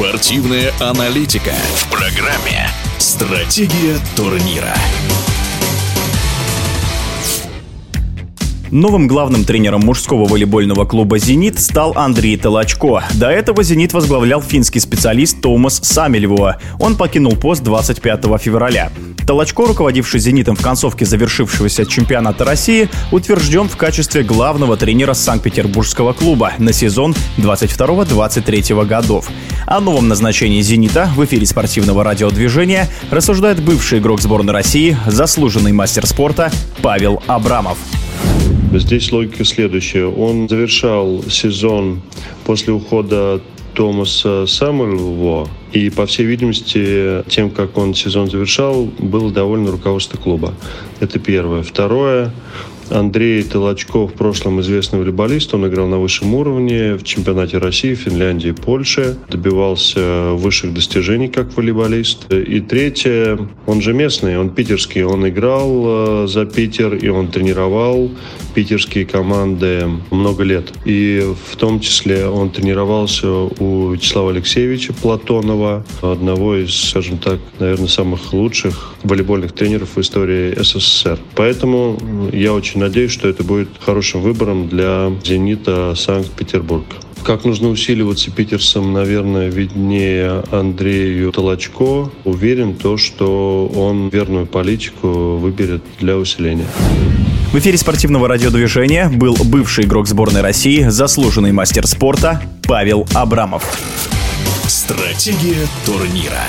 Спортивная аналитика в программе «Стратегия турнира». Новым главным тренером мужского волейбольного клуба «Зенит» стал Андрей Толочко. До этого «Зенит» возглавлял финский специалист Томас Самельво. Он покинул пост 25 февраля. Толочко, руководивший «Зенитом» в концовке завершившегося чемпионата России, утвержден в качестве главного тренера Санкт-Петербургского клуба на сезон 22-23 годов. О новом назначении «Зенита» в эфире спортивного радиодвижения рассуждает бывший игрок сборной России, заслуженный мастер спорта Павел Абрамов. Здесь логика следующая. Он завершал сезон после ухода Томаса Самуэлова, и, по всей видимости, тем, как он сезон завершал, было довольно руководство клуба. Это первое. Второе, Андрей Толочков, в прошлом известный волейболист, он играл на высшем уровне в чемпионате России, Финляндии, Польши, добивался высших достижений как волейболист. И третье, он же местный, он питерский, он играл э, за Питер и он тренировал питерские команды много лет. И в том числе он тренировался у Вячеслава Алексеевича Платонова, одного из, скажем так, наверное, самых лучших волейбольных тренеров в истории СССР. Поэтому я очень надеюсь, что это будет хорошим выбором для «Зенита» Санкт-Петербург. Как нужно усиливаться питерцам, наверное, виднее Андрею Толочко. Уверен то, что он верную политику выберет для усиления. В эфире спортивного радиодвижения был бывший игрок сборной России, заслуженный мастер спорта Павел Абрамов. Стратегия турнира.